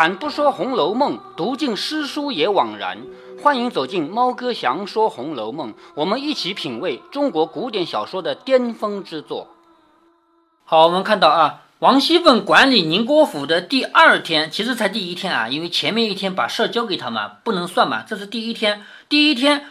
开坛不说《红楼梦》，读尽诗书也枉然。欢迎走进猫哥祥说《红楼梦》，我们一起品味中国古典小说的巅峰之作。好，我们看到啊，王熙凤管理宁国府的第二天，其实才第一天啊，因为前面一天把事儿交给他嘛，不能算嘛，这是第一天。第一天，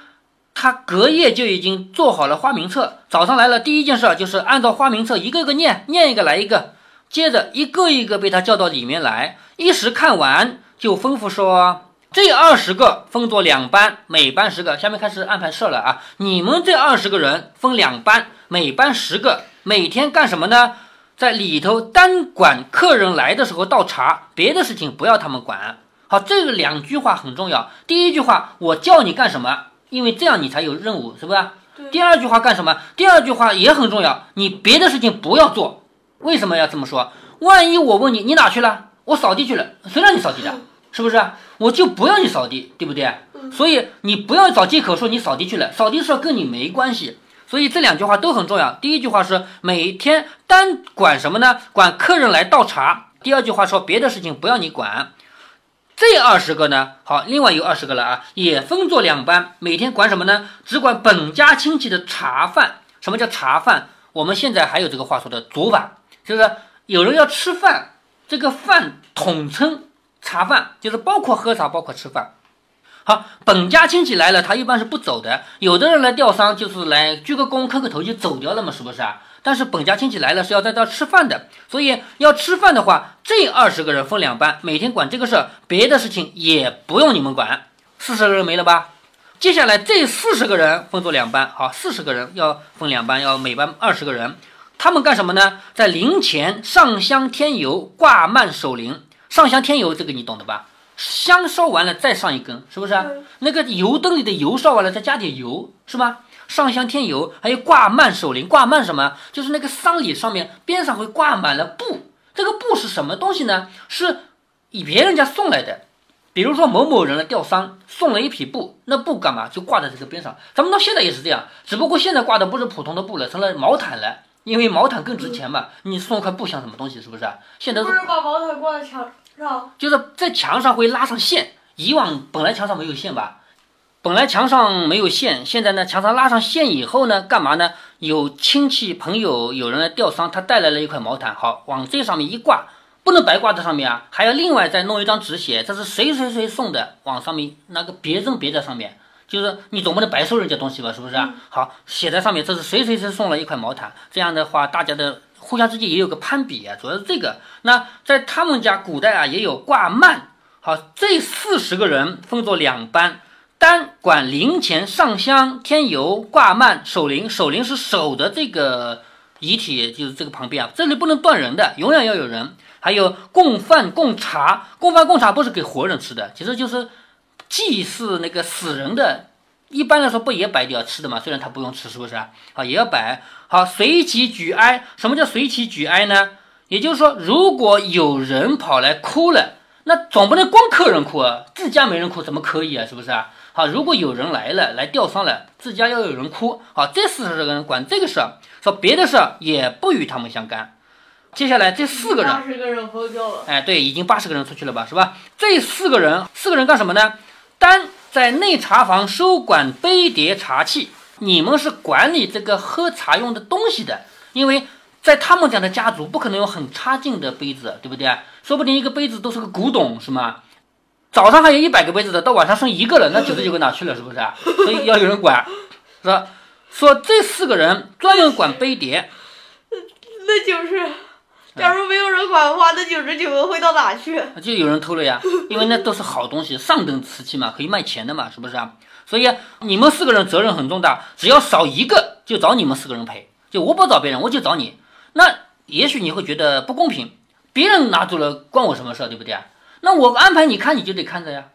他隔夜就已经做好了花名册，早上来了，第一件事就是按照花名册一个个念，念一个来一个。接着一个一个被他叫到里面来，一时看完就吩咐说：“这二十个分作两班，每班十个。下面开始安排事了啊！你们这二十个人分两班，每班十个，每天干什么呢？在里头单管客人来的时候倒茶，别的事情不要他们管。好，这个两句话很重要。第一句话，我叫你干什么？因为这样你才有任务，是不是？第二句话干什么？第二句话也很重要，你别的事情不要做。为什么要这么说？万一我问你，你哪去了？我扫地去了。谁让你扫地的？是不是？我就不要你扫地，对不对？所以你不要找借口说你扫地去了，扫地事跟你没关系。所以这两句话都很重要。第一句话是每天单管什么呢？管客人来倒茶。第二句话说别的事情不要你管。这二十个呢？好，另外有二十个了啊，也分作两班，每天管什么呢？只管本家亲戚的茶饭。什么叫茶饭？我们现在还有这个话说的昨晚。就是有人要吃饭，这个饭统称茶饭，就是包括喝茶，包括吃饭。好，本家亲戚来了，他一般是不走的。有的人来吊丧，就是来鞠个躬、磕个头就走掉了嘛，是不是啊？但是本家亲戚来了是要在这吃饭的，所以要吃饭的话，这二十个人分两班，每天管这个事儿，别的事情也不用你们管。四十个人没了吧？接下来这四十个人分作两班，好，四十个人要分两班，要每班二十个人。他们干什么呢？在灵前上香添油，挂幔守灵。上香添油，这个你懂的吧？香烧完了再上一根，是不是？那个油灯里的油烧完了再加点油，是吧？上香添油，还有挂幔守灵。挂幔什么？就是那个丧礼上面边上会挂满了布。这个布是什么东西呢？是以别人家送来的。比如说某某人来吊丧，送了一匹布，那布干嘛？就挂在这个边上。咱们到现在也是这样，只不过现在挂的不是普通的布了，成了毛毯了。因为毛毯更值钱嘛，你送块布像什么东西？是不是？现在不是把毛毯挂在墙上，就是在墙上会拉上线。以往本来墙上没有线吧？本来墙上没有线，现在呢，墙上拉上线以后呢，干嘛呢？有亲戚朋友有人来吊丧，他带来了一块毛毯，好往这上面一挂，不能白挂在上面啊，还要另外再弄一张纸写这是谁谁谁送的，往上面那个别针别在上面。就是你总不能白收人家东西吧，是不是啊？好，写在上面，这是谁谁谁送了一块毛毯，这样的话，大家的互相之间也有个攀比啊，主要是这个。那在他们家古代啊，也有挂幔。好，这四十个人分作两班，单管灵前上香添油、挂幔、守灵。守灵是守的这个遗体，就是这个旁边啊，这里不能断人的，永远要有人。还有供饭供茶，供饭供茶不是给活人吃的，其实就是。祭祀那个死人的，一般来说不也摆点吃的嘛？虽然他不用吃，是不是啊？好，也要摆。好，随其举哀。什么叫随其举哀呢？也就是说，如果有人跑来哭了，那总不能光客人哭啊，自家没人哭怎么可以啊？是不是啊？好，如果有人来了，来吊丧了，自家要有人哭。好，这四十个人管这个事儿，说别的事儿也不与他们相干。接下来这四个人，八十个人喝掉了。哎，对，已经八十个人出去了吧？是吧？这四个人，四个人干什么呢？单在内茶房收管杯碟茶器，你们是管理这个喝茶用的东西的，因为在他们家的家族不可能有很差劲的杯子，对不对？说不定一个杯子都是个古董，是吗？早上还有一百个杯子的，到晚上剩一个了，那九十九个哪去了？是不是？所以要有人管，是吧？说这四个人专门管杯碟，那就是。假如没有人管的话，那九十九个会到哪去？就有人偷了呀，因为那都是好东西，上等瓷器嘛，可以卖钱的嘛，是不是啊？所以你们四个人责任很重大，只要少一个就找你们四个人赔，就我不找别人，我就找你。那也许你会觉得不公平，别人拿走了关我什么事，对不对啊？那我安排你看你就得看着呀。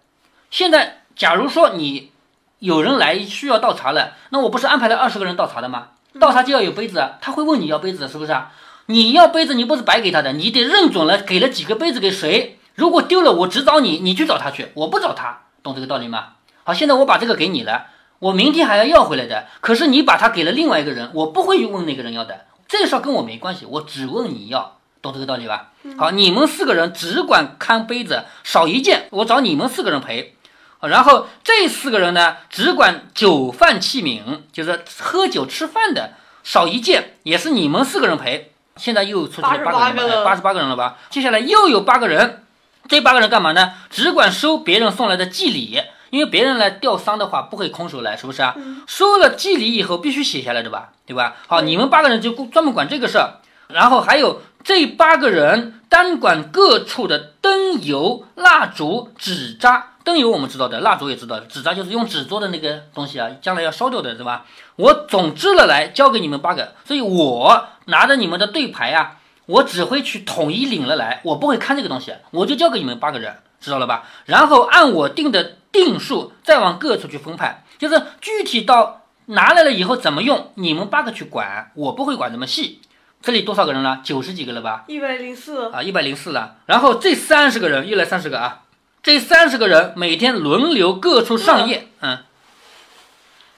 现在假如说你有人来需要倒茶了，那我不是安排了二十个人倒茶的吗？倒茶就要有杯子，他会问你要杯子，是不是啊？你要杯子，你不是白给他的，你得认准了给了几个杯子给谁。如果丢了，我只找你，你去找他去，我不找他，懂这个道理吗？好，现在我把这个给你了，我明天还要要回来的。可是你把它给了另外一个人，我不会去问那个人要的，这事跟我没关系，我只问你要，懂这个道理吧？好，你们四个人只管看杯子，少一件我找你们四个人赔。然后这四个人呢，只管酒饭器皿，就是喝酒吃饭的，少一件也是你们四个人赔。现在又出去了八个人，八十八个人了吧？接下来又有八个人，这八个人干嘛呢？只管收别人送来的祭礼，因为别人来吊丧的话不会空手来，是不是啊？收了祭礼以后必须写下来的吧？对吧？好，你们八个人就专门管这个事儿，然后还有这八个人单管各处的灯油、蜡烛、纸扎。灯油我们知道的，蜡烛也知道的，纸扎就是用纸做的那个东西啊，将来要烧掉的，是吧？我总支了来交给你们八个，所以我拿着你们的对牌啊，我只会去统一领了来，我不会看这个东西，我就交给你们八个人，知道了吧？然后按我定的定数再往各处去分派，就是具体到拿来了以后怎么用，你们八个去管，我不会管这么细。这里多少个人了？九十几个了吧？一百零四啊，一百零四了。然后这三十个人又来三十个啊。这三十个人每天轮流各处上夜，嗯。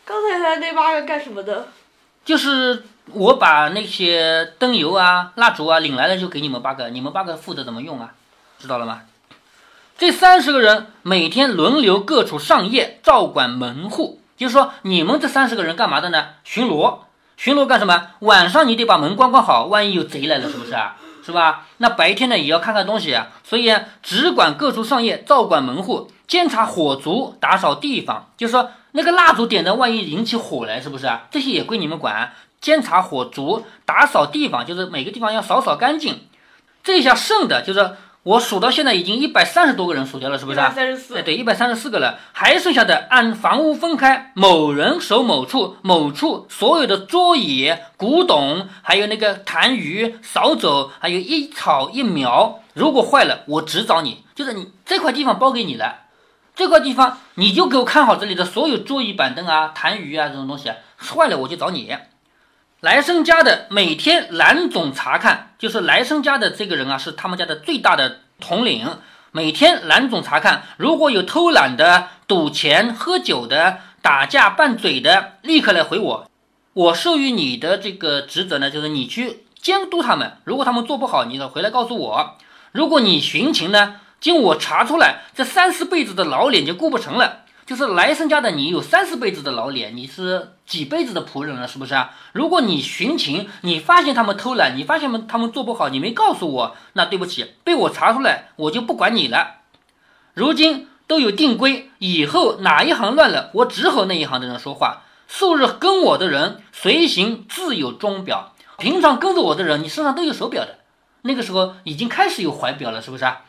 刚才他那八个干什么的？就是我把那些灯油啊、蜡烛啊领来了，就给你们八个，你们八个负责怎么用啊？知道了吗？这三十个人每天轮流各处上夜，照管门户。就是说，你们这三十个人干嘛的呢？巡逻。巡逻干什么？晚上你得把门关关好，万一有贼来了，是不是啊？是吧？那白天呢也要看看东西啊，所以只管各处上夜，照管门户，监察火烛，打扫地方。就是说那个蜡烛点的，万一引起火来，是不是啊？这些也归你们管。监察火烛，打扫地方，就是每个地方要扫扫干净。这下剩的就是。我数到现在已经一百三十多个人数掉了，是不是？三十四。哎，对，一百三十四个了，还剩下的按房屋分开，某人守某处，某处所有的桌椅、古董，还有那个痰盂、扫帚，还有一草一苗，如果坏了，我只找你，就是你这块地方包给你了，这块地方你就给我看好这里的所有桌椅板凳啊、痰盂啊这种东西，坏了我就找你。来生家的每天蓝总查看，就是来生家的这个人啊，是他们家的最大的统领。每天蓝总查看，如果有偷懒的、赌钱、喝酒的、打架拌嘴的，立刻来回我。我授予你的这个职责呢，就是你去监督他们。如果他们做不好，你回来告诉我。如果你寻情呢，经我查出来，这三四辈子的老脸就顾不成了。就是来生家的你有三四辈子的老脸，你是几辈子的仆人了，是不是啊？如果你寻情，你发现他们偷懒，你发现他们他们做不好，你没告诉我，那对不起，被我查出来，我就不管你了。如今都有定规，以后哪一行乱了，我只和那一行的人说话。素日跟我的人随行自有钟表，平常跟着我的人，你身上都有手表的。那个时候已经开始有怀表了，是不是啊？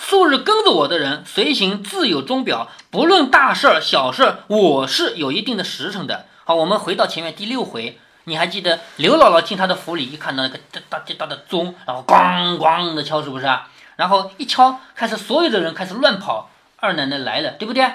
素日跟着我的人，随行自有钟表，不论大事儿小事儿，我是有一定的时辰的。好，我们回到前面第六回，你还记得刘姥姥进她的府里，一看到那个大大大的钟，然后咣咣的敲，是不是啊？然后一敲，开始所有的人开始乱跑，二奶奶来了，对不对？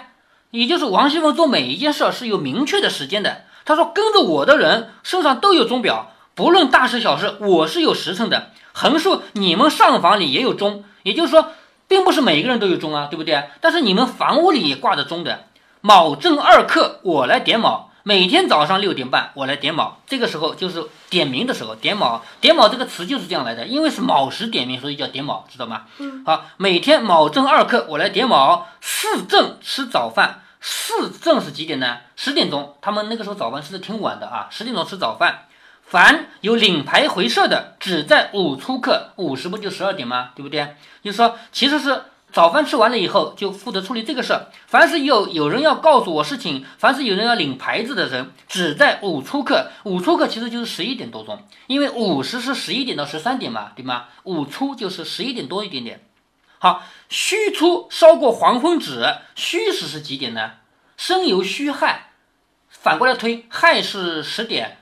也就是王熙凤做每一件事儿是有明确的时间的。她说跟着我的人身上都有钟表，不论大事小事，我是有时辰的。横竖你们上房里也有钟，也就是说。并不是每一个人都有钟啊，对不对？但是你们房屋里也挂着钟的。卯正二刻，我来点卯。每天早上六点半，我来点卯。这个时候就是点名的时候，点卯。点卯这个词就是这样来的，因为是卯时点名，所以叫点卯，知道吗？嗯。好，每天卯正二刻，我来点卯。四正吃早饭。四正是几点呢？十点钟。他们那个时候早饭吃的挺晚的啊，十点钟吃早饭。凡有领牌回社的，只在午出刻，午时不就十二点吗？对不对？就是说，其实是早饭吃完了以后，就负责处理这个事儿。凡是有有人要告诉我事情，凡是有人要领牌子的人，只在午出刻。午出刻其实就是十一点多钟，因为午时是十一点到十三点嘛，对吗？午出就是十一点多一点点。好，戌出烧过黄昏纸，戌时是几点呢？申酉戌亥，反过来推，亥是十点。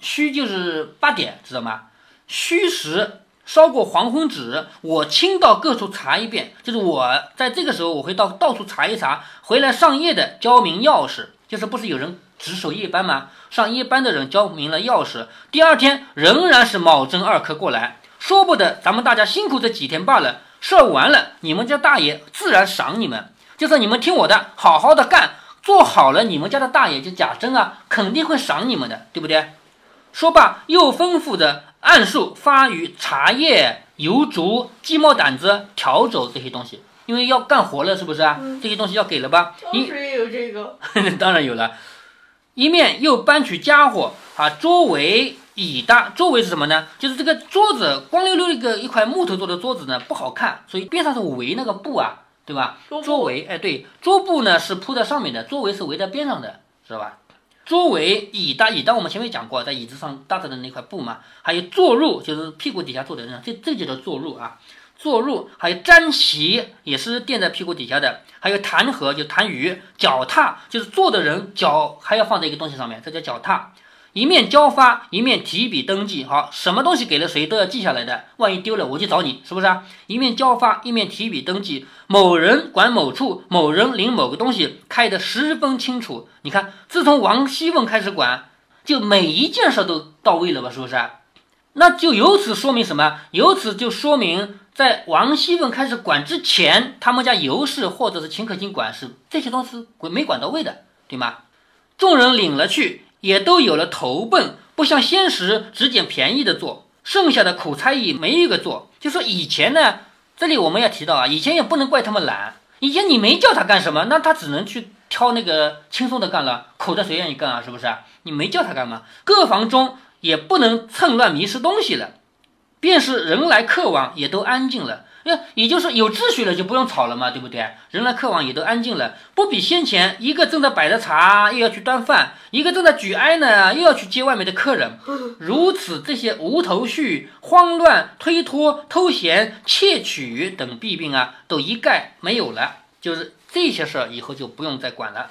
戌就是八点，知道吗？戌时烧过黄昏纸，我亲到各处查一遍，就是我在这个时候我会到到处查一查，回来上夜的交明钥匙，就是不是有人值守夜班吗？上夜班的人交明了钥匙，第二天仍然是卯正二刻过来，说不得咱们大家辛苦这几天罢了，事儿完了，你们家大爷自然赏你们，就是你们听我的，好好的干，做好了，你们家的大爷就贾珍啊，肯定会赏你们的，对不对？说罢，又吩咐着按数发于茶叶、油烛、鸡毛掸子、笤帚这些东西，因为要干活了，是不是啊？嗯这些东西要给了吧？一当时也有这个，当然有了，一面又搬取家伙啊，桌围椅搭，桌围是什么呢？就是这个桌子光溜溜一个一块木头做的桌子呢不好看，所以边上是围那个布啊，对吧？桌围，哎，对，桌布呢是铺在上面的，桌围是围在边上的，知道吧？作为椅搭，椅搭我们前面讲过，在椅子上搭着的那块布嘛，还有坐褥，就是屁股底下坐的人，这这就叫坐褥啊。坐褥，还有毡席也是垫在屁股底下的，还有弹劾就弹盂，脚踏就是坐的人脚还要放在一个东西上面，这叫脚踏。一面交发，一面提笔登记。好，什么东西给了谁都要记下来的，万一丢了我去找你，是不是啊？一面交发，一面提笔登记。某人管某处，某人领某个东西，开得十分清楚。你看，自从王熙凤开始管，就每一件事都到位了吧？是不是？那就由此说明什么？由此就说明，在王熙凤开始管之前，他们家尤氏或者是秦可卿管事这些东西没管到位的，对吗？众人领了去，也都有了投奔，不像现实只捡便宜的做，剩下的苦差役没一个做。就说以前呢，这里我们要提到啊，以前也不能怪他们懒，以前你没叫他干什么，那他只能去挑那个轻松的干了，苦的谁愿意干啊？是不是？你没叫他干嘛？各房中也不能趁乱迷失东西了，便是人来客往也都安静了。那也就是有秩序了，就不用吵了嘛，对不对？人来客往也都安静了，不比先前一个正在摆着茶，又要去端饭；一个正在举哀呢，又要去接外面的客人。如此这些无头绪、慌乱、推脱、偷闲、窃取等弊病啊，都一概没有了。就是这些事儿以后就不用再管了。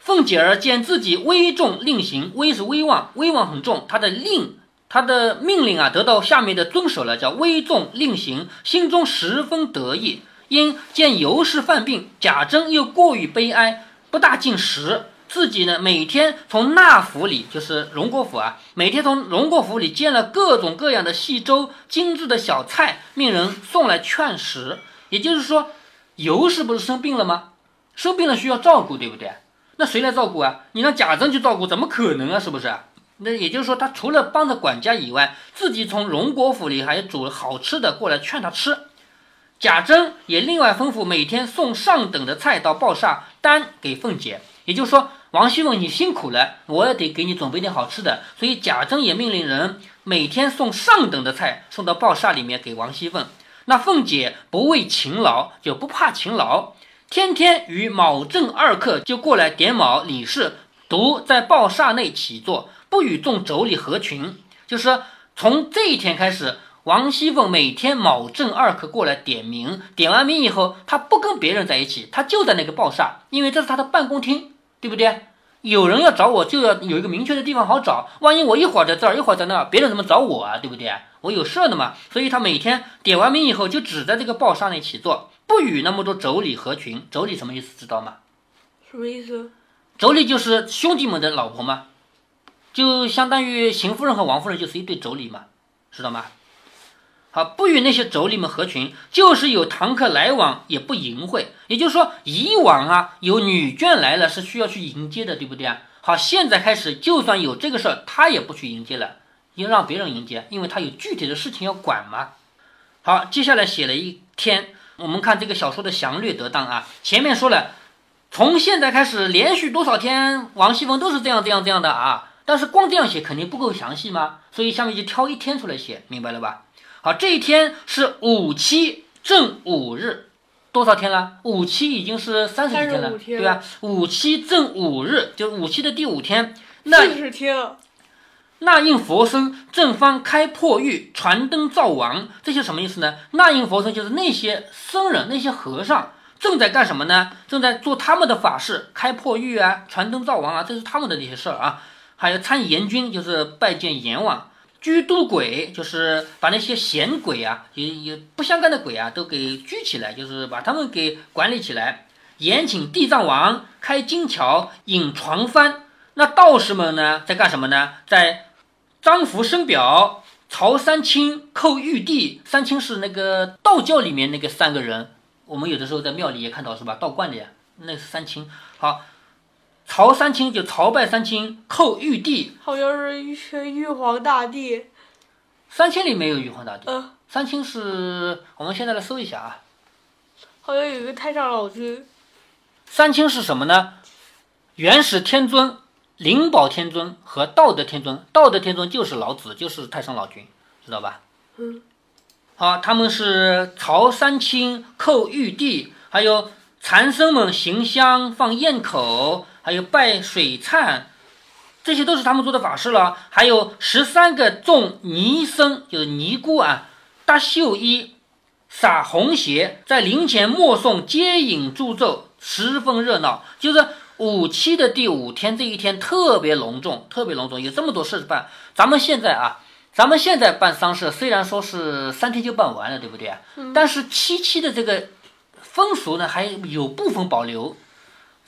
凤姐儿见自己危重令行，威是威望，威望很重，她的令。他的命令啊，得到下面的遵守了，叫微重令行，心中十分得意。因见尤氏犯病，贾珍又过于悲哀，不大进食。自己呢，每天从纳府里，就是荣国府啊，每天从荣国府里煎了各种各样的细粥、精致的小菜，命人送来劝食。也就是说，尤氏不是生病了吗？生病了需要照顾，对不对？那谁来照顾啊？你让贾珍去照顾，怎么可能啊？是不是？那也就是说，他除了帮着管家以外，自己从荣国府里还煮了好吃的过来劝他吃。贾珍也另外吩咐每天送上等的菜到鲍厦单给凤姐。也就是说，王熙凤你辛苦了，我也得给你准备点好吃的。所以贾珍也命令人每天送上等的菜送到鲍厦里面给王熙凤。那凤姐不畏勤劳，就不怕勤劳，天天与卯正二刻就过来点卯理事，独在鲍厦内起坐。不与众妯娌合群，就是说从这一天开始，王熙凤每天卯正二刻过来点名，点完名以后，她不跟别人在一起，她就在那个报厦，因为这是她的办公厅，对不对？有人要找我，就要有一个明确的地方好找。万一我一会儿在这儿，一会儿在那儿，别人怎么找我啊？对不对？我有事的嘛。所以他每天点完名以后，就只在这个报厦内起坐，不与那么多妯娌合群。妯娌什么意思？知道吗？什么意思？妯娌就是兄弟们的老婆嘛。就相当于邢夫人和王夫人就是一对妯娌嘛，知道吗？好，不与那些妯娌们合群，就是有堂客来往也不迎会。也就是说，以往啊有女眷来了是需要去迎接的，对不对啊？好，现在开始就算有这个事儿，他也不去迎接了，要让别人迎接，因为他有具体的事情要管嘛。好，接下来写了一天，我们看这个小说的详略得当啊。前面说了，从现在开始连续多少天，王熙凤都是这样这样这样的啊。但是光这样写肯定不够详细嘛，所以下面就挑一天出来写，明白了吧？好，这一天是五七正五日，多少天了？五七已经是三十几天了，天对吧？五七正五日，就是五七的第五天，那四十天，那应佛僧正方开破狱，传灯照王，这些什么意思呢？那应佛僧就是那些僧人、那些和尚正在干什么呢？正在做他们的法事，开破狱啊，传灯照王啊，这是他们的那些事儿啊。还有参阎君，就是拜见阎王；居都鬼，就是把那些闲鬼啊，也也不相干的鬼啊，都给拘起来，就是把他们给管理起来。延请地藏王开金桥，引床幡。那道士们呢，在干什么呢？在张符升表，曹三清叩玉帝。三清是那个道教里面那个三个人，我们有的时候在庙里也看到是吧？道观的呀，那是三清。好。曹三清就朝拜三清，叩玉帝。好像是玉玉皇大帝，三清里没有玉皇大帝，呃，三清是我们现在来搜一下啊。好像有一个太上老君。三清是什么呢？元始天尊、灵宝天尊和道德天尊。道德天尊就是老子，就是太上老君，知道吧？嗯。好，他们是朝三清、叩玉帝，还有禅僧们行香、放焰口，还有拜水忏，这些都是他们做的法事了。还有十三个众尼僧，就是尼姑啊，搭绣衣，撒红鞋，在灵前默诵接引祝咒，十分热闹。就是五七的第五天这一天特别隆重，特别隆重，有这么多事办。咱们现在啊。咱们现在办丧事，虽然说是三天就办完了，对不对？但是七七的这个风俗呢，还有部分保留。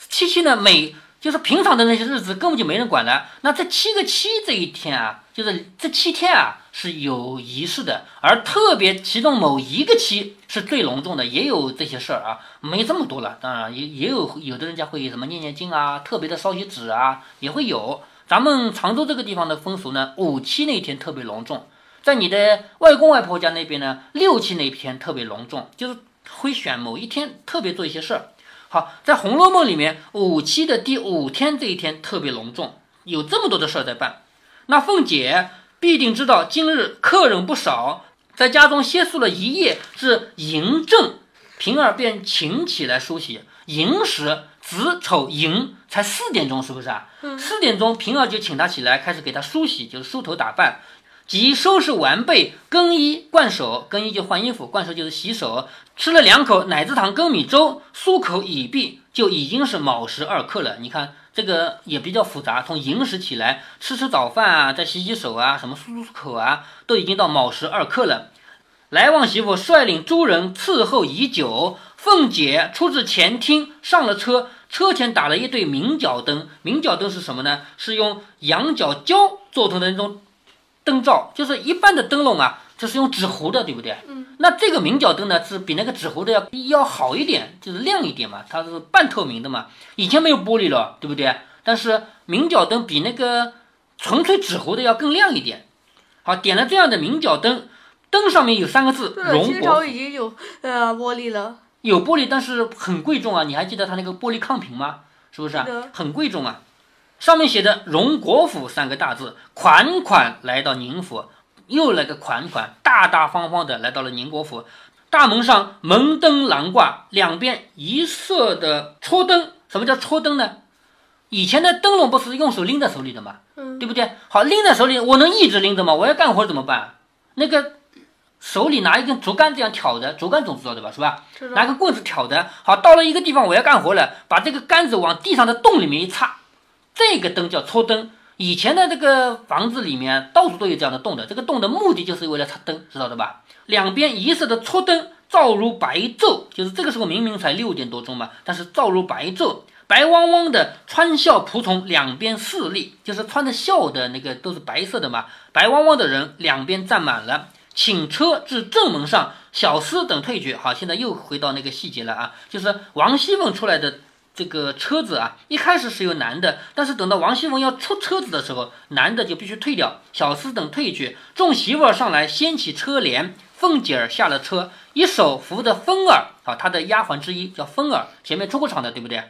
七七呢，每就是平常的那些日子根本就没人管了。那这七个七这一天啊，就是这七天啊是有仪式的，而特别其中某一个七是最隆重的，也有这些事儿啊，没这么多了。当然也也有有的人家会什么念念经啊，特别的烧些纸啊，也会有。咱们常州这个地方的风俗呢，五七那天特别隆重，在你的外公外婆家那边呢，六七那天特别隆重，就是会选某一天特别做一些事儿。好，在《红楼梦》里面，五七的第五天这一天特别隆重，有这么多的事儿在办。那凤姐必定知道今日客人不少，在家中歇宿了一夜，至迎正，平儿便请起来梳洗。寅时。子丑寅才四点钟，是不是啊？四点钟，平儿就请他起来，开始给他梳洗，就是梳头打扮，即收拾完备，更衣灌手，更衣就换衣服，灌手就是洗手。吃了两口奶子糖羹米粥，漱口已毕，就已经是卯时二刻了。你看这个也比较复杂，从寅时起来吃吃早饭啊，再洗洗手啊，什么漱漱口啊，都已经到卯时二刻了。来旺媳妇率领诸人伺候已久，凤姐出至前厅，上了车。车前打了一对明角灯，明角灯是什么呢？是用羊角胶做成的那种灯罩，就是一般的灯笼啊，就是用纸糊的，对不对？嗯。那这个明角灯呢，是比那个纸糊的要要好一点，就是亮一点嘛，它是半透明的嘛。以前没有玻璃了，对不对？但是明角灯比那个纯粹纸糊的要更亮一点。好，点了这样的明角灯，灯上面有三个字“荣国”。已经有呃玻璃了。有玻璃，但是很贵重啊！你还记得它那个玻璃炕屏吗？是不是啊？很贵重啊！上面写的“荣国府”三个大字，款款来到宁府，又来个款款，大大方方的来到了宁国府。大门上门灯栏挂，两边一色的戳灯。什么叫戳灯呢？以前的灯笼不是用手拎在手里的吗？嗯，对不对？好，拎在手里，我能一直拎着吗？我要干活怎么办？那个。手里拿一根竹竿这样挑着，竹竿总知道对吧？是吧？拿个棍子挑着。好，到了一个地方我要干活了，把这个杆子往地上的洞里面一插，这个灯叫戳灯。以前的这个房子里面到处都有这样的洞的，这个洞的目的就是为了插灯，知道的吧？两边一色的戳灯，照如白昼，就是这个时候明明才六点多钟嘛，但是照如白昼，白汪汪的穿孝仆从两边四立，就是穿着孝的那个都是白色的嘛，白汪汪的人两边站满了。请车至正门上，小厮等退去。好，现在又回到那个细节了啊，就是王熙凤出来的这个车子啊，一开始是有男的，但是等到王熙凤要出车子的时候，男的就必须退掉，小厮等退去。众媳妇儿上来掀起车帘，凤姐儿下了车，一手扶着风儿，啊，她的丫鬟之一叫风儿，前面出过场的，对不对？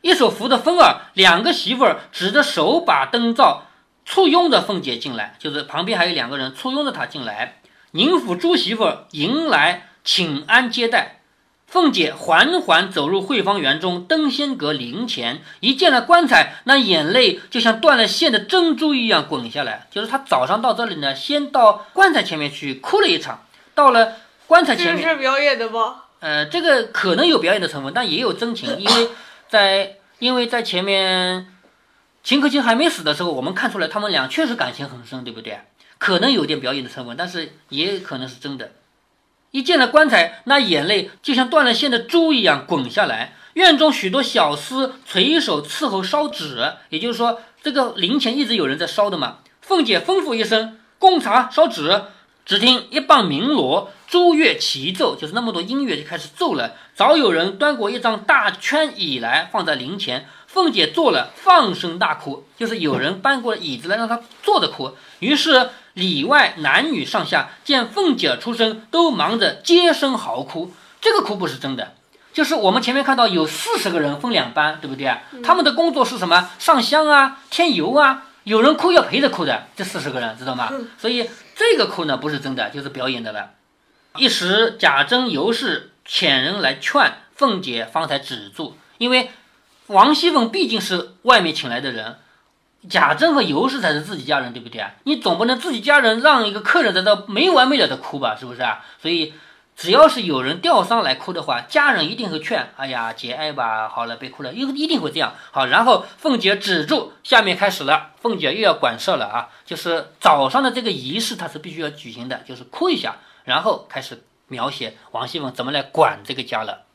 一手扶着风儿，两个媳妇儿指着手把灯罩，簇拥着凤姐进来，就是旁边还有两个人簇拥着她进来。宁府朱媳妇迎来请安接待，凤姐缓缓走入慧芳园中登仙阁灵前，一见了棺材，那眼泪就像断了线的珍珠一样滚下来。就是她早上到这里呢，先到棺材前面去哭了一场，到了棺材前面，这是表演的吗？呃，这个可能有表演的成分，但也有真情，因为 在因为在前面秦可卿还没死的时候，我们看出来他们俩确实感情很深，对不对？可能有点表演的成分，但是也可能是真的。一见了棺材，那眼泪就像断了线的珠一样滚下来。院中许多小厮垂手伺候烧纸，也就是说，这个灵前一直有人在烧的嘛。凤姐吩咐一声：“供茶烧纸。”只听一棒鸣锣，珠乐齐奏，就是那么多音乐就开始奏了。早有人端过一张大圈椅来，放在灵前。凤姐坐了，放声大哭，就是有人搬过椅子来让她坐着哭。于是。里外男女上下见凤姐出生，都忙着接声嚎哭。这个哭不是真的，就是我们前面看到有四十个人分两班，对不对？他们的工作是什么？上香啊，添油啊。有人哭要陪着哭的，这四十个人知道吗？所以这个哭呢不是真的，就是表演的了。一时贾珍、尤氏遣人来劝凤姐，方才止住。因为王熙凤毕竟是外面请来的人，贾珍和尤氏才是自己家人，对不对啊？你总不能自己家人让一个客人在这没完没了的哭吧？是不是啊？所以。只要是有人吊丧来哭的话，家人一定会劝：“哎呀，节哀吧，好了，别哭了。”一一定会这样。好，然后凤姐止住，下面开始了。凤姐又要管事了啊，就是早上的这个仪式，它是必须要举行的，就是哭一下，然后开始描写王熙凤怎么来管这个家了。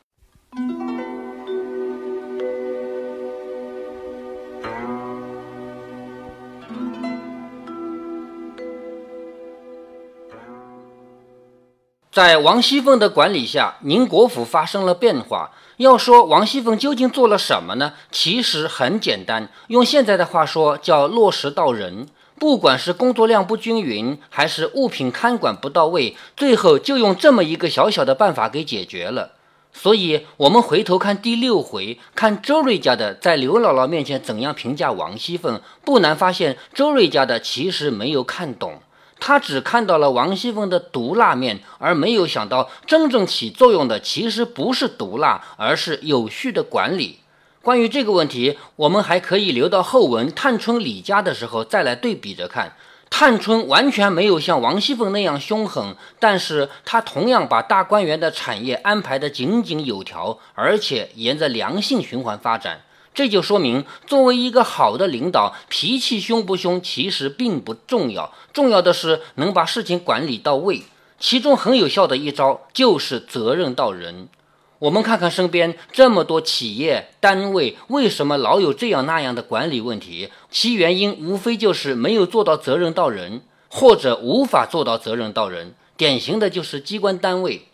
在王熙凤的管理下，宁国府发生了变化。要说王熙凤究竟做了什么呢？其实很简单，用现在的话说，叫落实到人。不管是工作量不均匀，还是物品看管不到位，最后就用这么一个小小的办法给解决了。所以，我们回头看第六回，看周瑞家的在刘姥姥面前怎样评价王熙凤，不难发现，周瑞家的其实没有看懂。他只看到了王熙凤的毒辣面，而没有想到真正起作用的其实不是毒辣，而是有序的管理。关于这个问题，我们还可以留到后文探春李家的时候再来对比着看。探春完全没有像王熙凤那样凶狠，但是她同样把大观园的产业安排得井井有条，而且沿着良性循环发展。这就说明，作为一个好的领导，脾气凶不凶其实并不重要，重要的是能把事情管理到位。其中很有效的一招就是责任到人。我们看看身边这么多企业单位，为什么老有这样那样的管理问题？其原因无非就是没有做到责任到人，或者无法做到责任到人。典型的就是机关单位。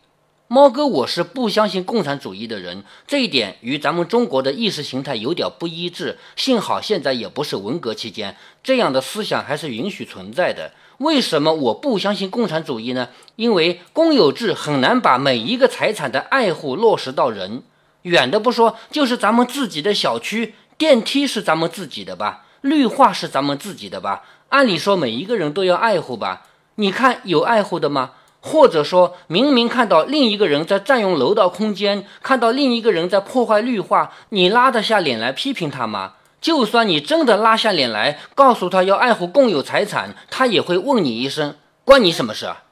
猫哥，我是不相信共产主义的人，这一点与咱们中国的意识形态有点不一致。幸好现在也不是文革期间，这样的思想还是允许存在的。为什么我不相信共产主义呢？因为公有制很难把每一个财产的爱护落实到人。远的不说，就是咱们自己的小区电梯是咱们自己的吧，绿化是咱们自己的吧，按理说每一个人都要爱护吧。你看有爱护的吗？或者说明明看到另一个人在占用楼道空间，看到另一个人在破坏绿化，你拉得下脸来批评他吗？就算你真的拉下脸来，告诉他要爱护共有财产，他也会问你一声：“关你什么事啊？”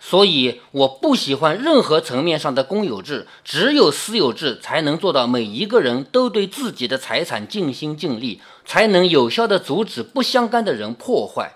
所以我不喜欢任何层面上的公有制，只有私有制才能做到每一个人都对自己的财产尽心尽力，才能有效地阻止不相干的人破坏。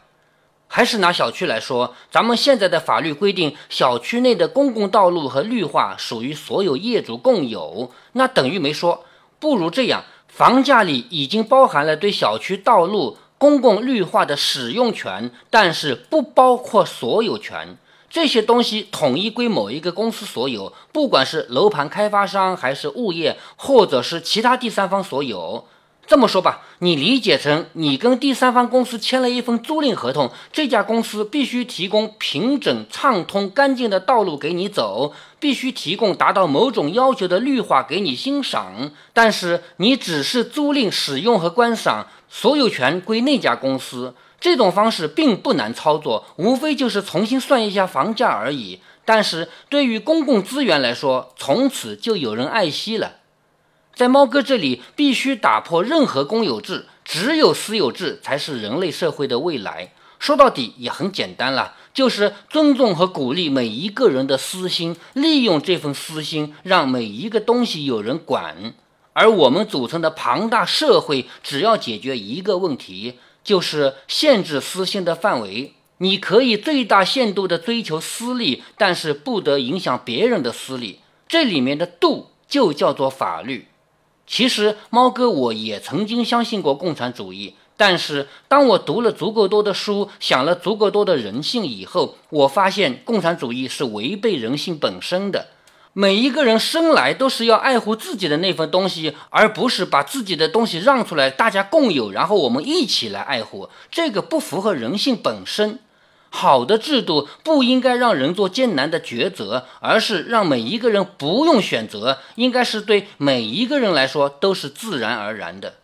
还是拿小区来说，咱们现在的法律规定，小区内的公共道路和绿化属于所有业主共有，那等于没说。不如这样，房价里已经包含了对小区道路、公共绿化的使用权，但是不包括所有权。这些东西统一归某一个公司所有，不管是楼盘开发商，还是物业，或者是其他第三方所有。这么说吧，你理解成你跟第三方公司签了一份租赁合同，这家公司必须提供平整、畅通、干净的道路给你走，必须提供达到某种要求的绿化给你欣赏。但是你只是租赁、使用和观赏，所有权归那家公司。这种方式并不难操作，无非就是重新算一下房价而已。但是对于公共资源来说，从此就有人爱惜了。在猫哥这里，必须打破任何公有制，只有私有制才是人类社会的未来。说到底也很简单了，就是尊重和鼓励每一个人的私心，利用这份私心，让每一个东西有人管。而我们组成的庞大社会，只要解决一个问题，就是限制私心的范围。你可以最大限度地追求私利，但是不得影响别人的私利。这里面的度就叫做法律。其实，猫哥我也曾经相信过共产主义，但是当我读了足够多的书，想了足够多的人性以后，我发现共产主义是违背人性本身的。每一个人生来都是要爱护自己的那份东西，而不是把自己的东西让出来，大家共有，然后我们一起来爱护。这个不符合人性本身。好的制度不应该让人做艰难的抉择，而是让每一个人不用选择，应该是对每一个人来说都是自然而然的。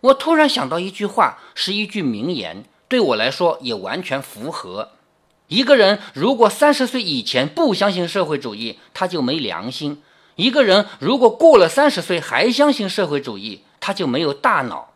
我突然想到一句话，是一句名言，对我来说也完全符合。一个人如果三十岁以前不相信社会主义，他就没良心；一个人如果过了三十岁还相信社会主义，他就没有大脑。